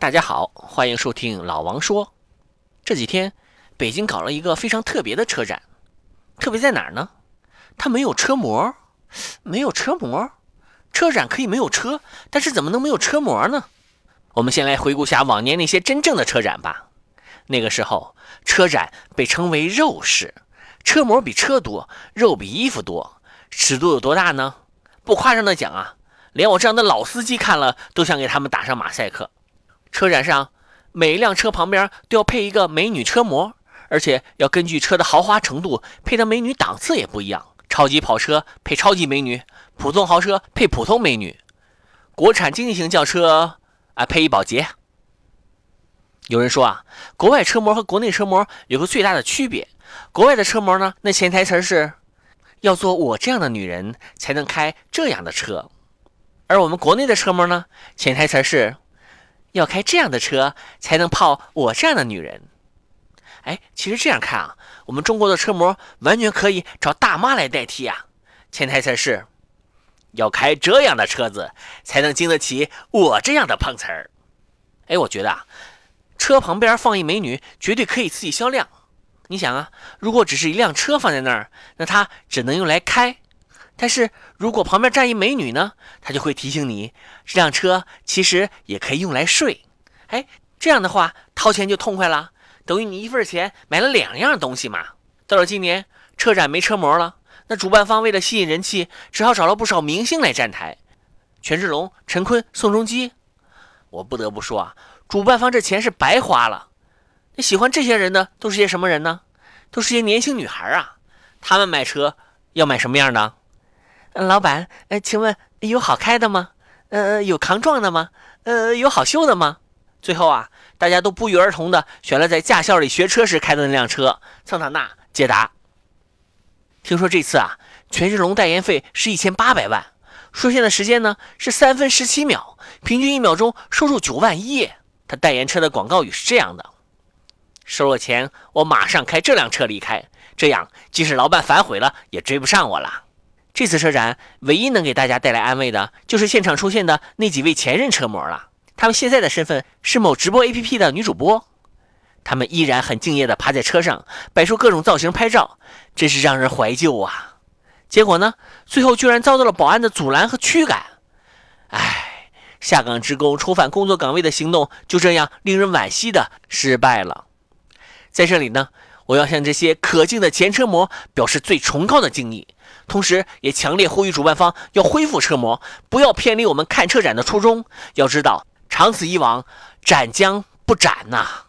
大家好，欢迎收听老王说。这几天，北京搞了一个非常特别的车展，特别在哪儿呢？它没有车模，没有车模。车展可以没有车，但是怎么能没有车模呢？我们先来回顾下往年那些真正的车展吧。那个时候，车展被称为肉市，车模比车多，肉比衣服多，尺度有多大呢？不夸张的讲啊，连我这样的老司机看了都想给他们打上马赛克。车展上，每一辆车旁边都要配一个美女车模，而且要根据车的豪华程度配的美女档次也不一样。超级跑车配超级美女，普通豪车配普通美女，国产经济型轿车啊配一保洁。有人说啊，国外车模和国内车模有个最大的区别，国外的车模呢，那潜台词是，要做我这样的女人才能开这样的车，而我们国内的车模呢，潜台词是。要开这样的车才能泡我这样的女人。哎，其实这样看啊，我们中国的车模完全可以找大妈来代替啊。潜台词是，要开这样的车子才能经得起我这样的碰瓷儿。哎，我觉得啊，车旁边放一美女绝对可以刺激销量。你想啊，如果只是一辆车放在那儿，那它只能用来开。但是如果旁边站一美女呢，她就会提醒你，这辆车其实也可以用来睡。哎，这样的话掏钱就痛快了，等于你一份钱买了两样东西嘛。到了今年车展没车模了，那主办方为了吸引人气，只好找了不少明星来站台，权志龙、陈坤、宋仲基。我不得不说啊，主办方这钱是白花了。那喜欢这些人的都是些什么人呢？都是些年轻女孩啊。他们买车要买什么样的？老板，呃，请问有好开的吗？呃，有抗撞的吗？呃，有好修的吗？最后啊，大家都不约而同的选了在驾校里学车时开的那辆车——桑塔纳、捷达。听说这次啊，权志龙代言费是一千八百万，说现的时间呢是三分十七秒，平均一秒钟收入九万一。他代言车的广告语是这样的：收了钱，我马上开这辆车离开，这样即使老板反悔了，也追不上我了。这次车展唯一能给大家带来安慰的，就是现场出现的那几位前任车模了。他们现在的身份是某直播 APP 的女主播，他们依然很敬业地趴在车上，摆出各种造型拍照，真是让人怀旧啊！结果呢，最后居然遭到了保安的阻拦和驱赶。唉，下岗职工重返工作岗位的行动就这样令人惋惜的失败了。在这里呢。我要向这些可敬的前车模表示最崇高的敬意，同时也强烈呼吁主办方要恢复车模，不要偏离我们看车展的初衷。要知道，长此以往，展将不展呐。